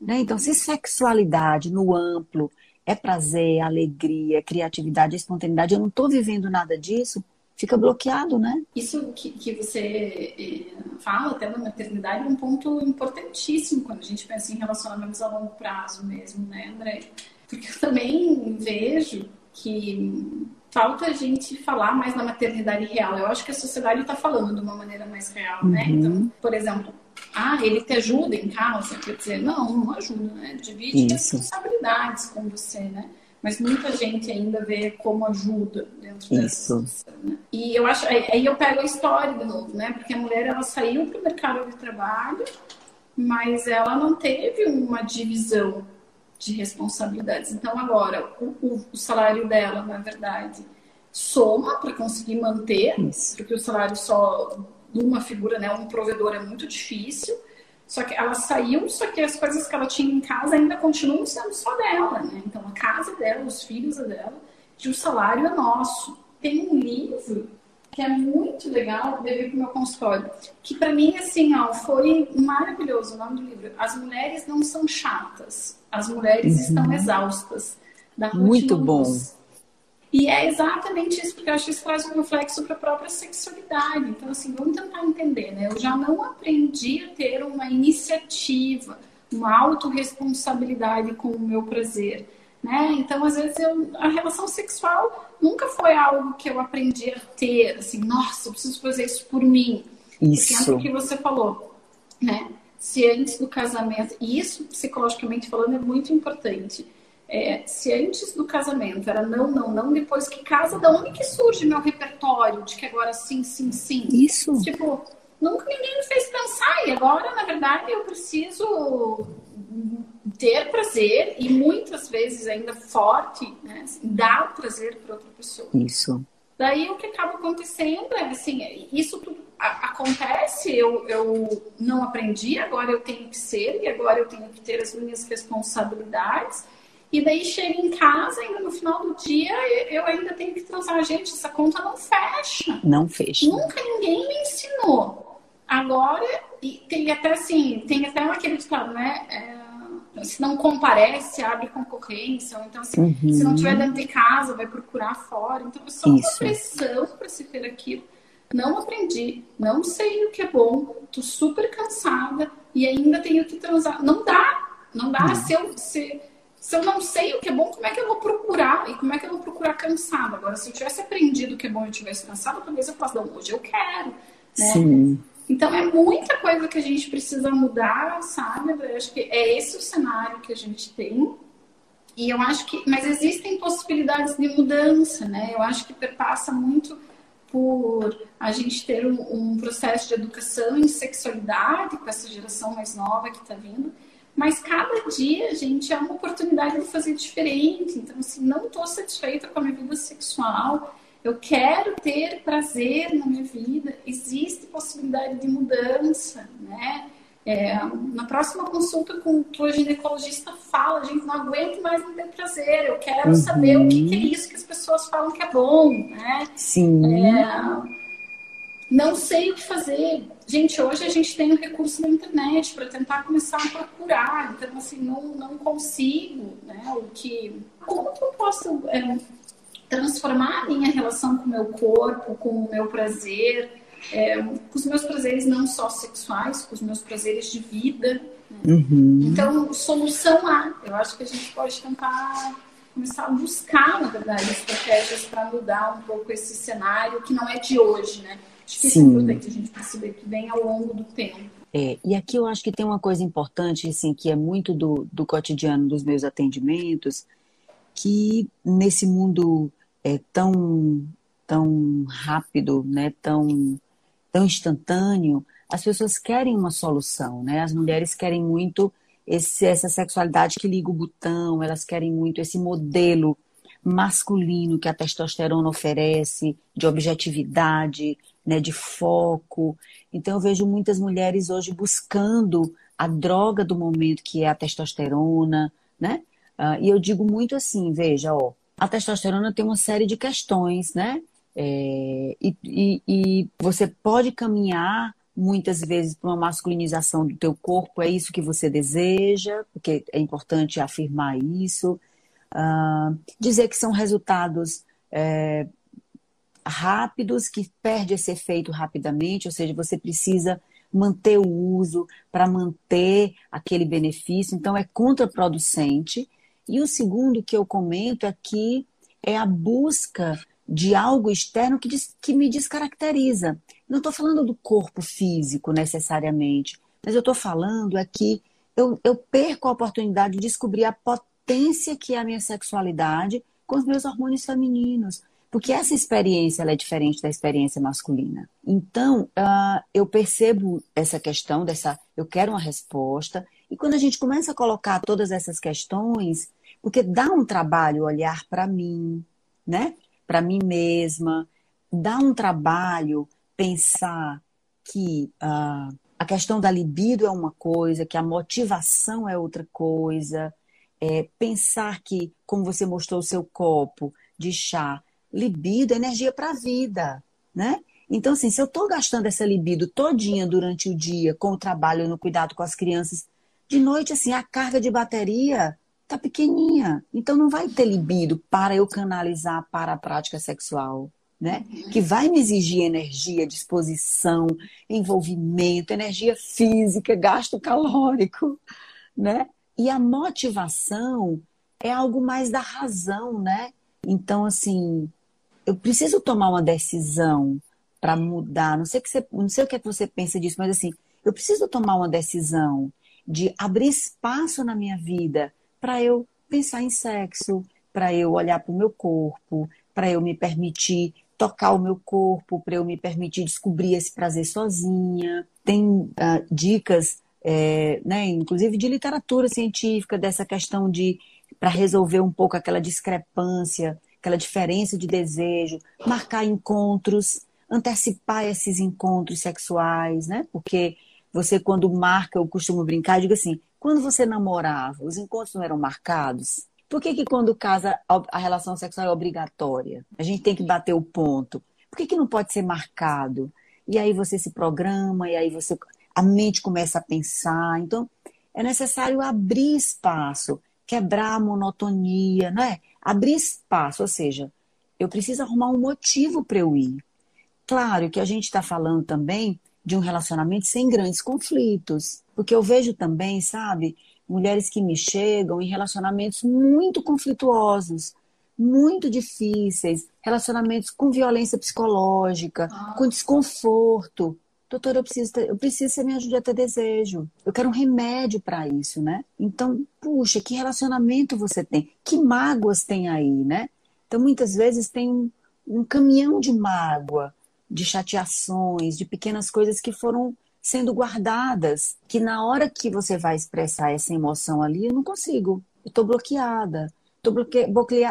Né? Então, se sexualidade no amplo é prazer, alegria, criatividade, espontaneidade, eu não estou vivendo nada disso, fica bloqueado, né? Isso que, que você eh, fala até na maternidade é um ponto importantíssimo quando a gente pensa em relacionamentos a longo prazo mesmo, né, André? Porque eu também vejo que falta a gente falar mais na maternidade real. Eu acho que a sociedade está falando de uma maneira mais real, né? uhum. né? Então, por exemplo, ah, ele te ajuda em casa, quer dizer, não, não ajuda, né? Divide Isso. responsabilidades com você, né? Mas muita gente ainda vê como ajuda dentro dessa situação, né? E eu acho, aí eu pego a história de novo, né? Porque a mulher, ela saiu para o mercado de trabalho, mas ela não teve uma divisão de responsabilidades. Então, agora, o, o, o salário dela, na verdade, soma para conseguir manter, Isso. porque o salário só uma figura, né, um provedor é muito difícil. Só que ela saiu, só que as coisas que ela tinha em casa ainda continuam sendo só dela, né? Então a casa dela, os filhos é dela, e o salário é nosso. Tem um livro que é muito legal, deve para o meu consultório, que para mim, assim, ó, foi maravilhoso o nome do livro. As mulheres não são chatas, as mulheres uhum. estão exaustas. Da muito bom. E é exatamente isso, porque eu acho que isso traz um reflexo para a própria sexualidade. Então, assim, vamos tentar entender, né? Eu já não aprendi a ter uma iniciativa, uma autorresponsabilidade com o meu prazer. Né? Então, às vezes, eu, a relação sexual nunca foi algo que eu aprendi a ter, assim, nossa, eu preciso fazer isso por mim. Isso. Porque é o que você falou, né? Se antes do casamento, e isso psicologicamente falando é muito importante é, se antes do casamento era não, não, não, depois que casa, da onde que surge meu repertório de que agora sim, sim, sim? Isso. Tipo, nunca ninguém me fez pensar e agora, na verdade, eu preciso ter prazer e muitas vezes ainda forte, né, assim, dar prazer para outra pessoa. Isso. Daí o que acaba acontecendo é assim, isso tudo acontece, eu, eu não aprendi, agora eu tenho que ser e agora eu tenho que ter as minhas responsabilidades e daí chega em casa, ainda no final do dia, eu ainda tenho que transar. Gente, essa conta não fecha. Não fecha. Nunca ninguém me ensinou. Agora, e tem até assim, tem até aquele ditado, né? É, se não comparece, abre concorrência. Ou então, assim, uhum. se não tiver dentro de casa, vai procurar fora. Então, é só Isso. uma pressão para se ter aquilo. Não aprendi, não sei o que é bom, tô super cansada e ainda tenho que transar. Não dá, não dá. Não. Se eu. Se, se eu não sei o que é bom, como é que eu vou procurar? E como é que eu vou procurar cansado? Agora, se eu tivesse aprendido o que é bom e eu tivesse cansado, talvez eu fosse, não, hoje eu quero. Né? Sim. Então, é muita coisa que a gente precisa mudar, sabe? Eu acho que é esse o cenário que a gente tem. E eu acho que. Mas existem possibilidades de mudança, né? Eu acho que perpassa muito por a gente ter um, um processo de educação em sexualidade com essa geração mais nova que está vindo mas cada dia, gente, é uma oportunidade de fazer diferente. Então, assim, não estou satisfeita com a minha vida sexual, eu quero ter prazer na minha vida, existe possibilidade de mudança, né? É, na próxima consulta com o ginecologista fala, gente, não aguento mais não ter prazer, eu quero uhum. saber o que, que, é isso que as pessoas falam que é bom, né? Sim. É, não sei o que fazer. Gente, hoje a gente tem o recurso da internet para tentar começar a procurar. Então, assim, não, não consigo, né? O que... Como que eu posso é, transformar a minha relação com o meu corpo, com o meu prazer, é, com os meus prazeres não só sexuais, com os meus prazeres de vida. Né? Uhum. Então, solução há. Eu acho que a gente pode tentar começar a buscar, na verdade, estratégias para mudar um pouco esse cenário que não é de hoje, né? Acho que Sim. isso é importante a gente perceber que vem ao longo do tempo. É, e aqui eu acho que tem uma coisa importante, assim, que é muito do, do cotidiano dos meus atendimentos, que nesse mundo é, tão, tão rápido, né, tão, tão instantâneo, as pessoas querem uma solução, né? As mulheres querem muito esse, essa sexualidade que liga o botão, elas querem muito esse modelo masculino que a testosterona oferece, de objetividade, né, de foco. Então eu vejo muitas mulheres hoje buscando a droga do momento que é a testosterona, né? Uh, e eu digo muito assim, veja, ó, a testosterona tem uma série de questões, né? É, e, e, e você pode caminhar muitas vezes para uma masculinização do teu corpo, é isso que você deseja, porque é importante afirmar isso. Uh, dizer que são resultados é, rápidos, que perde esse efeito rapidamente, ou seja, você precisa manter o uso para manter aquele benefício, então é contraproducente. E o segundo que eu comento aqui é a busca de algo externo que, que me descaracteriza. Não estou falando do corpo físico necessariamente, mas eu estou falando é que eu, eu perco a oportunidade de descobrir a potência que é a minha sexualidade com os meus hormônios femininos. Porque essa experiência é diferente da experiência masculina. Então, uh, eu percebo essa questão dessa, eu quero uma resposta. E quando a gente começa a colocar todas essas questões, porque dá um trabalho olhar para mim, né? Para mim mesma, dá um trabalho pensar que uh, a questão da libido é uma coisa, que a motivação é outra coisa, é, pensar que, como você mostrou o seu copo de chá, libido é energia para a vida, né? Então, assim, se eu estou gastando essa libido todinha durante o dia com o trabalho no cuidado com as crianças, de noite, assim, a carga de bateria tá pequenininha. Então, não vai ter libido para eu canalizar para a prática sexual, né? Que vai me exigir energia, disposição, envolvimento, energia física, gasto calórico, né? E a motivação é algo mais da razão, né? Então, assim, eu preciso tomar uma decisão para mudar. Não sei, que você, não sei o que, é que você pensa disso, mas assim, eu preciso tomar uma decisão de abrir espaço na minha vida para eu pensar em sexo, para eu olhar para o meu corpo, para eu me permitir tocar o meu corpo, para eu me permitir descobrir esse prazer sozinha. Tem uh, dicas, é, né, inclusive de literatura científica, dessa questão de para resolver um pouco aquela discrepância aquela diferença de desejo, marcar encontros, antecipar esses encontros sexuais, né? Porque você, quando marca, eu costumo brincar, digo assim: quando você namorava, os encontros não eram marcados? Por que, que quando casa a relação sexual é obrigatória? A gente tem que bater o ponto. Por que, que não pode ser marcado? E aí você se programa, e aí você a mente começa a pensar. Então, é necessário abrir espaço, quebrar a monotonia, não é? abrir espaço, ou seja, eu preciso arrumar um motivo para eu ir. Claro que a gente está falando também de um relacionamento sem grandes conflitos, porque eu vejo também, sabe, mulheres que me chegam em relacionamentos muito conflituosos, muito difíceis, relacionamentos com violência psicológica, ah. com desconforto doutor, eu preciso, eu preciso que você me ajude a ter desejo. Eu quero um remédio para isso, né? Então, puxa, que relacionamento você tem? Que mágoas tem aí, né? Então, muitas vezes tem um, um caminhão de mágoa, de chateações, de pequenas coisas que foram sendo guardadas, que na hora que você vai expressar essa emoção ali, eu não consigo. Eu estou bloqueada. Estou bloque...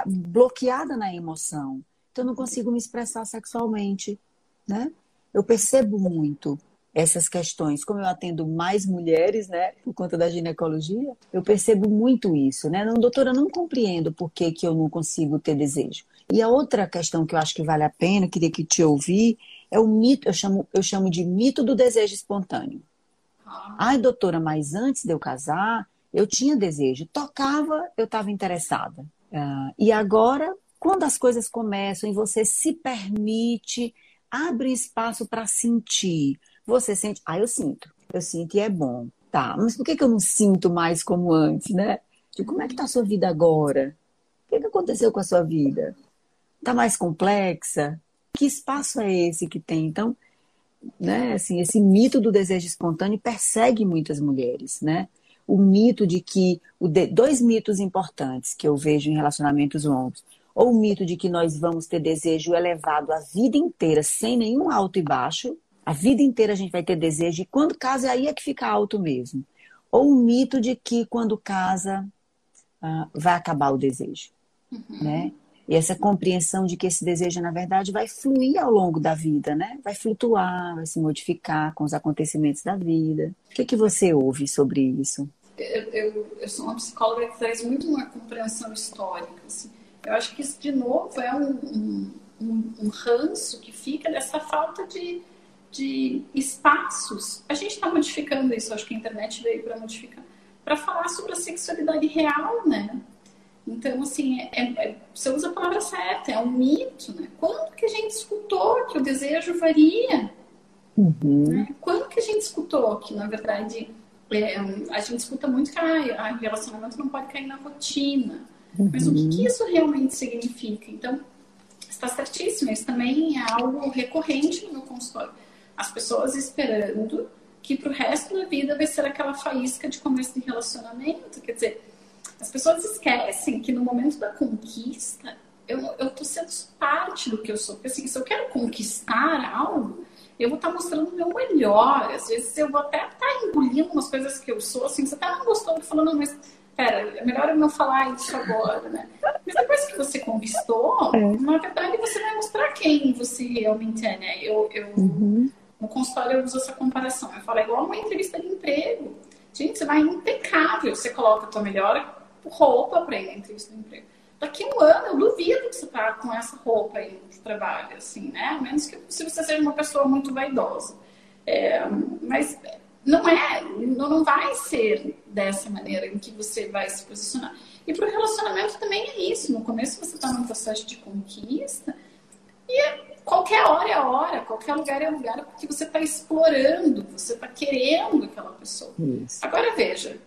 bloqueada na emoção. Então, eu não consigo me expressar sexualmente, né? Eu percebo muito essas questões. Como eu atendo mais mulheres, né, por conta da ginecologia, eu percebo muito isso, né? Não, doutora, não compreendo por que, que eu não consigo ter desejo. E a outra questão que eu acho que vale a pena, queria que te ouvir, é o mito, eu chamo, eu chamo de mito do desejo espontâneo. Ai, doutora, mas antes de eu casar, eu tinha desejo. Tocava, eu estava interessada. Uh, e agora, quando as coisas começam e você se permite, abre espaço para sentir. Você sente, ah, eu sinto, eu sinto e é bom. Tá, mas por que, que eu não sinto mais como antes, né? De como é que tá a sua vida agora? O que, que aconteceu com a sua vida? Tá mais complexa? Que espaço é esse que tem? Então, né, assim, esse mito do desejo espontâneo persegue muitas mulheres, né? O mito de que, o de, dois mitos importantes que eu vejo em relacionamentos longos, ou o mito de que nós vamos ter desejo elevado a vida inteira, sem nenhum alto e baixo, a vida inteira a gente vai ter desejo, e quando casa, aí é que fica alto mesmo. Ou o mito de que quando casa, uh, vai acabar o desejo, uhum. né? E essa compreensão de que esse desejo, na verdade, vai fluir ao longo da vida, né? Vai flutuar, vai se modificar com os acontecimentos da vida. O que, que você ouve sobre isso? Eu, eu, eu sou uma psicóloga que traz muito uma compreensão histórica. Assim. Eu acho que isso, de novo, é um, um, um, ranço que fica dessa falta de, de espaços. A gente está modificando isso, acho que a internet veio para modificar, para falar sobre a sexualidade real, né? Então, assim, é, é, você usa a palavra certa, é um mito, né? Quando que a gente escutou que o desejo varia? Uhum. Né? Quando que a gente escutou que, na verdade, é, a gente escuta muito que ah, o relacionamento não pode cair na rotina. Uhum. Mas o que, que, isso realmente significa? Então, está certíssimo, isso também é algo recorrente no meu consultório. As pessoas esperando que para o resto da vida vai ser aquela faísca de começo de relacionamento. Quer dizer, as pessoas esquecem que no momento da conquista, eu, eu tô sendo parte do que eu sou. Porque assim, se eu quero conquistar algo, eu vou estar tá mostrando o meu melhor. Às vezes eu vou até estar tá engolindo umas coisas que eu sou, assim, você até não gostou, falando, mas pera, é melhor eu não falar isso agora, né? Mas depois que você conquistou, é. na verdade você vai mostrar quem você realmente é, né? Eu, eu uhum. no consultório eu uso essa comparação. Eu falo, é igual uma entrevista de emprego. Gente, você vai impecável, você coloca a tua melhor roupa para ir na entrevista de emprego. Daqui um ano, eu duvido que você tá com essa roupa aí de trabalho, assim, né? A menos que se você seja uma pessoa muito vaidosa. É, mas não é, não vai ser dessa maneira em que você vai se posicionar. E para o relacionamento também é isso. No começo você está num processo de conquista e qualquer hora é hora, qualquer lugar é lugar porque você está explorando, você está querendo aquela pessoa. Isso. Agora veja,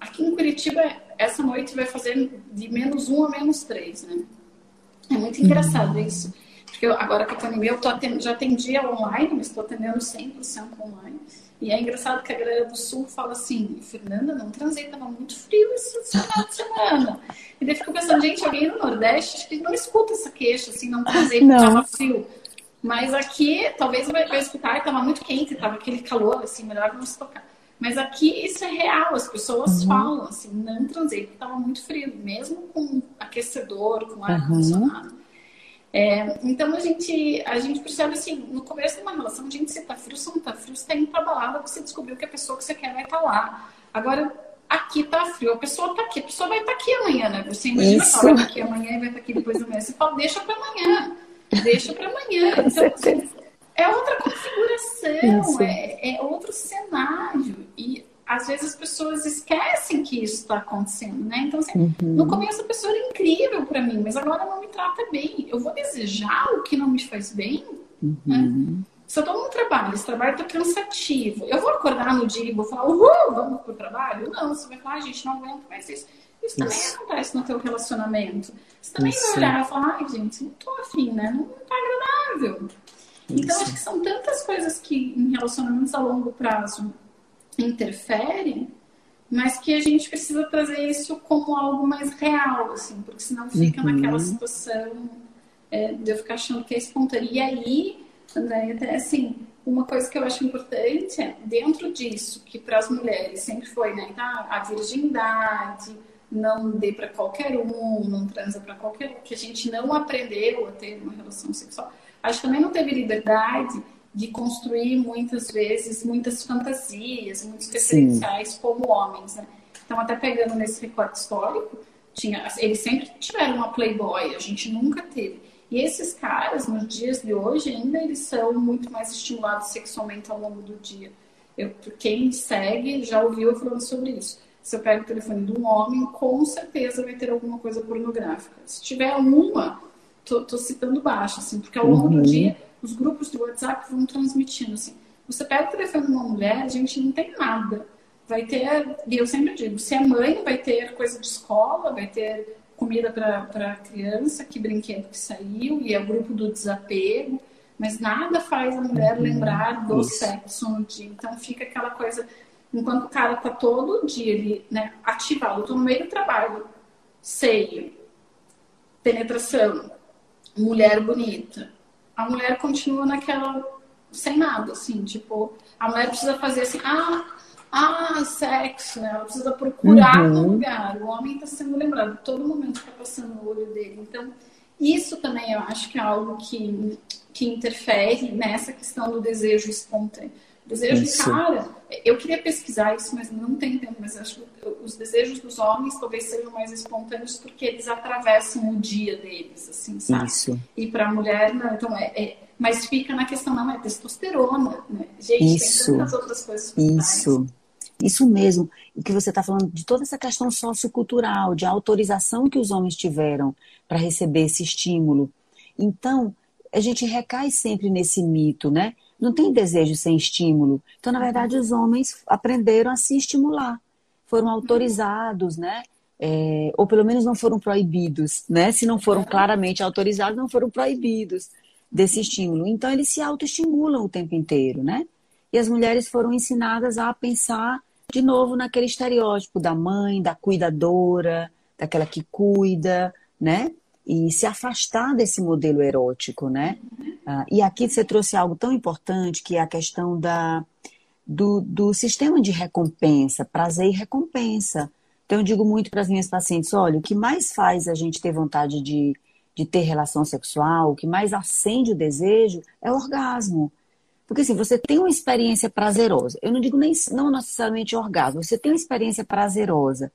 Aqui em Curitiba, essa noite vai fazer de menos um a menos três, né? É muito engraçado uhum. isso. Porque eu, agora com a pandemia, eu tô atendendo, já atendia online, mas estou atendendo 100% online. E é engraçado que a galera do Sul fala assim, Fernanda, não transei, tava muito frio esse final de semana. E daí fico pensando, gente, alguém no Nordeste acho que não escuta essa queixa, assim, não transei porque tava frio. Mas aqui, talvez vai, vai escutar, tava muito quente, tava aquele calor, assim, melhor não se tocar. Mas aqui isso é real, as pessoas uhum. falam assim, não transei porque estava muito frio, mesmo com aquecedor, com ar condicionado. É, então a gente, a gente percebe assim, no começo de uma relação, a gente se tá frio, se não tá frio, você tá indo pra balada, você descobriu que a pessoa que você quer vai estar tá lá. Agora, aqui tá frio, a pessoa tá aqui, a pessoa vai estar tá aqui amanhã, né? Você imagina que ela vai tá aqui amanhã e vai estar tá aqui depois do mês. Você fala, deixa pra amanhã, deixa pra amanhã. Então, assim, é outra configuração, é, é, outro cenário. E às vezes as pessoas esquecem que isso está acontecendo, né? Então, assim, uhum. no começo a pessoa era incrível para mim, mas agora não me trata bem. Eu vou desejar o que não me faz bem? Uhum. Né? Se eu estou num trabalho, esse trabalho está cansativo, eu vou acordar no dia e vou falar, uhul, vamos pro trabalho? Não, você vai falar, ah, gente, não aguento mais isso. Isso também isso. acontece no teu relacionamento. Você também isso. vai olhar e falar, ai, gente, não tô afim, né? Não tá agradável. Então, acho que são tantas coisas que em relacionamentos a longo prazo interferem, mas que a gente precisa trazer isso como algo mais real, assim, porque senão fica uhum. naquela situação é, de eu ficar achando que é espontâneo. E aí, André, até assim, uma coisa que eu acho importante é, dentro disso, que para as mulheres sempre foi, né, tá, a virgindade, não dê para qualquer um, não transa para qualquer um, que a gente não aprendeu a ter uma relação sexual acho que também não teve liberdade de construir muitas vezes muitas fantasias, muitos referenciais Sim. como homens, né? Então, até pegando nesse recorte histórico, tinha, eles sempre tiveram uma Playboy, a gente nunca teve. E esses caras, nos dias de hoje, ainda eles são muito mais estimulados sexualmente ao longo do dia. Eu, quem segue já ouviu eu falando sobre isso. Se eu pego o telefone de um homem, com certeza vai ter alguma coisa pornográfica. Se tiver uma, tô, tô citando baixo, assim, porque ao longo uhum. do dia os grupos do WhatsApp vão transmitindo, assim. Você pega o telefone de uma mulher, a gente não tem nada. Vai ter, e eu sempre digo, se é mãe, vai ter coisa de escola, vai ter comida para criança, que brinquedo que saiu, e é o grupo do desapego, mas nada faz a mulher uhum. lembrar do Isso. sexo no dia. Então fica aquela coisa, enquanto o cara tá todo dia ali, né, ativado, eu tô no meio do trabalho, seio, penetração, mulher bonita, a mulher continua naquela, sem nada, assim, tipo, a mulher precisa fazer assim, ah, ah, sexo, né? Ela precisa procurar uhum. um lugar. O homem está sendo lembrado, todo momento está passando no olho dele. Então, isso também eu acho que é algo que, que interfere nessa questão do desejo espontâneo. Desejo isso. de cara, eu queria pesquisar isso, mas não tem tempo. Mas acho que os desejos dos homens talvez sejam mais espontâneos porque eles atravessam o dia deles, assim, sabe? Isso. E para a mulher, não. Então, é, é mas fica na questão, não, é testosterona, né? Gente, isso, tem tantas outras coisas. Isso. Isso mesmo. O que você está falando de toda essa questão sociocultural, de autorização que os homens tiveram para receber esse estímulo. Então, a gente recai sempre nesse mito, né? Não tem desejo sem estímulo. Então, na verdade, os homens aprenderam a se estimular. Foram autorizados, né? É, ou pelo menos não foram proibidos, né? Se não foram claramente autorizados, não foram proibidos desse estímulo. Então, eles se autoestimulam o tempo inteiro, né? E as mulheres foram ensinadas a pensar de novo naquele estereótipo da mãe, da cuidadora, daquela que cuida, né? E se afastar desse modelo erótico, né? Ah, e aqui você trouxe algo tão importante que é a questão da, do, do sistema de recompensa, prazer e recompensa. Então, eu digo muito para as minhas pacientes: olha, o que mais faz a gente ter vontade de de ter relação sexual, o que mais acende o desejo é o orgasmo. Porque assim, você tem uma experiência prazerosa. Eu não digo nem não necessariamente orgasmo, você tem uma experiência prazerosa.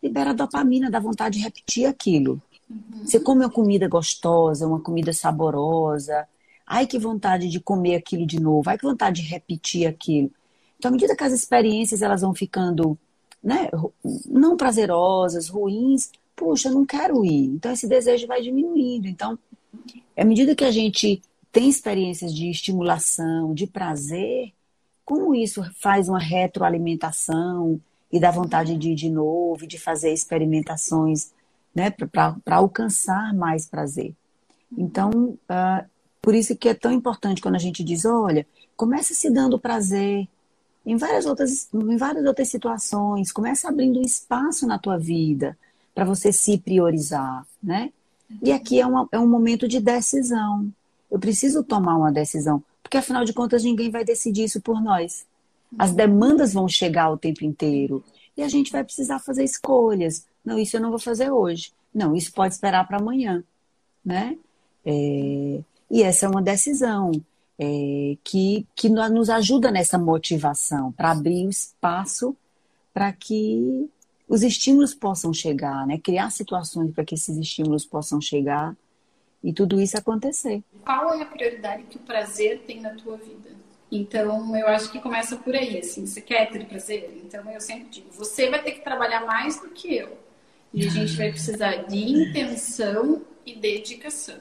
Libera dopamina, dá vontade de repetir aquilo. Uhum. Você come uma comida gostosa, uma comida saborosa. Ai, que vontade de comer aquilo de novo. Ai, que vontade de repetir aquilo. Então, à medida que as experiências elas vão ficando né, não prazerosas, ruins, puxa, eu não quero ir. Então esse desejo vai diminuindo. Então, à medida que a gente tem experiências de estimulação, de prazer, como isso faz uma retroalimentação e dá vontade de ir de novo, de fazer experimentações né, para alcançar mais prazer. Então, uh, por isso que é tão importante quando a gente diz, olha, comece se dando prazer em várias outras, em várias outras situações, comece abrindo um espaço na tua vida para você se priorizar, né? E aqui é, uma, é um momento de decisão. Eu preciso tomar uma decisão, porque afinal de contas ninguém vai decidir isso por nós. As demandas vão chegar o tempo inteiro e a gente vai precisar fazer escolhas. Não, isso eu não vou fazer hoje. Não, isso pode esperar para amanhã, né? É, e essa é uma decisão é, que, que nos ajuda nessa motivação para abrir o espaço para que os estímulos possam chegar, né? Criar situações para que esses estímulos possam chegar e tudo isso acontecer. Qual é a prioridade que o prazer tem na tua vida? Então, eu acho que começa por aí, assim, você quer ter prazer? Então, eu sempre digo, você vai ter que trabalhar mais do que eu. E a gente vai precisar de intenção e dedicação.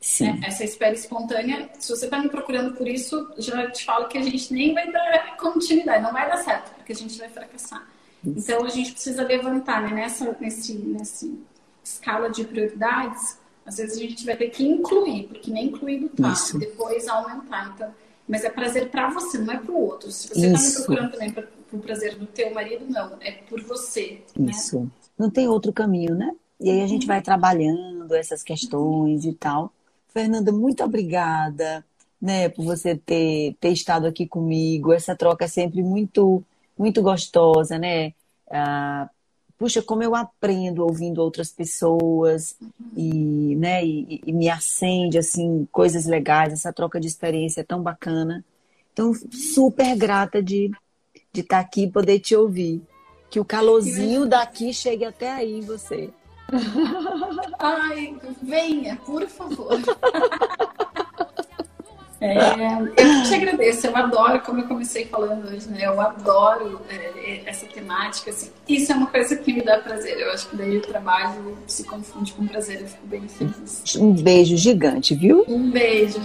Sim. Né? Essa espera espontânea, se você está me procurando por isso, já te falo que a gente nem vai dar continuidade, não vai dar certo, porque a gente vai fracassar. Então a gente precisa levantar né? nessa nesse, nesse escala de prioridades. Às vezes a gente vai ter que incluir, porque nem incluído tá, Isso. depois aumentar. Então, mas é prazer para você, não é para o outro. Se você está me procurando também para o prazer do teu marido, não, é por você. Né? Isso. Né? Não tem outro caminho, né? E aí a gente vai trabalhando essas questões e tal. Fernanda, muito obrigada, né, por você ter, ter estado aqui comigo. Essa troca é sempre muito muito gostosa, né? Ah, puxa, como eu aprendo ouvindo outras pessoas e, né, e, e, me acende assim coisas legais, essa troca de experiência é tão bacana. Então, super grata de de estar tá aqui e poder te ouvir. Que o calorzinho daqui chegue até aí em você. Ai, venha, por favor. É, eu te agradeço, eu adoro, como eu comecei falando hoje, né? Eu adoro é, essa temática. Assim. Isso é uma coisa que me dá prazer. Eu acho que daí o trabalho se confunde com prazer, eu fico bem feliz. Um beijo gigante, viu? Um beijo.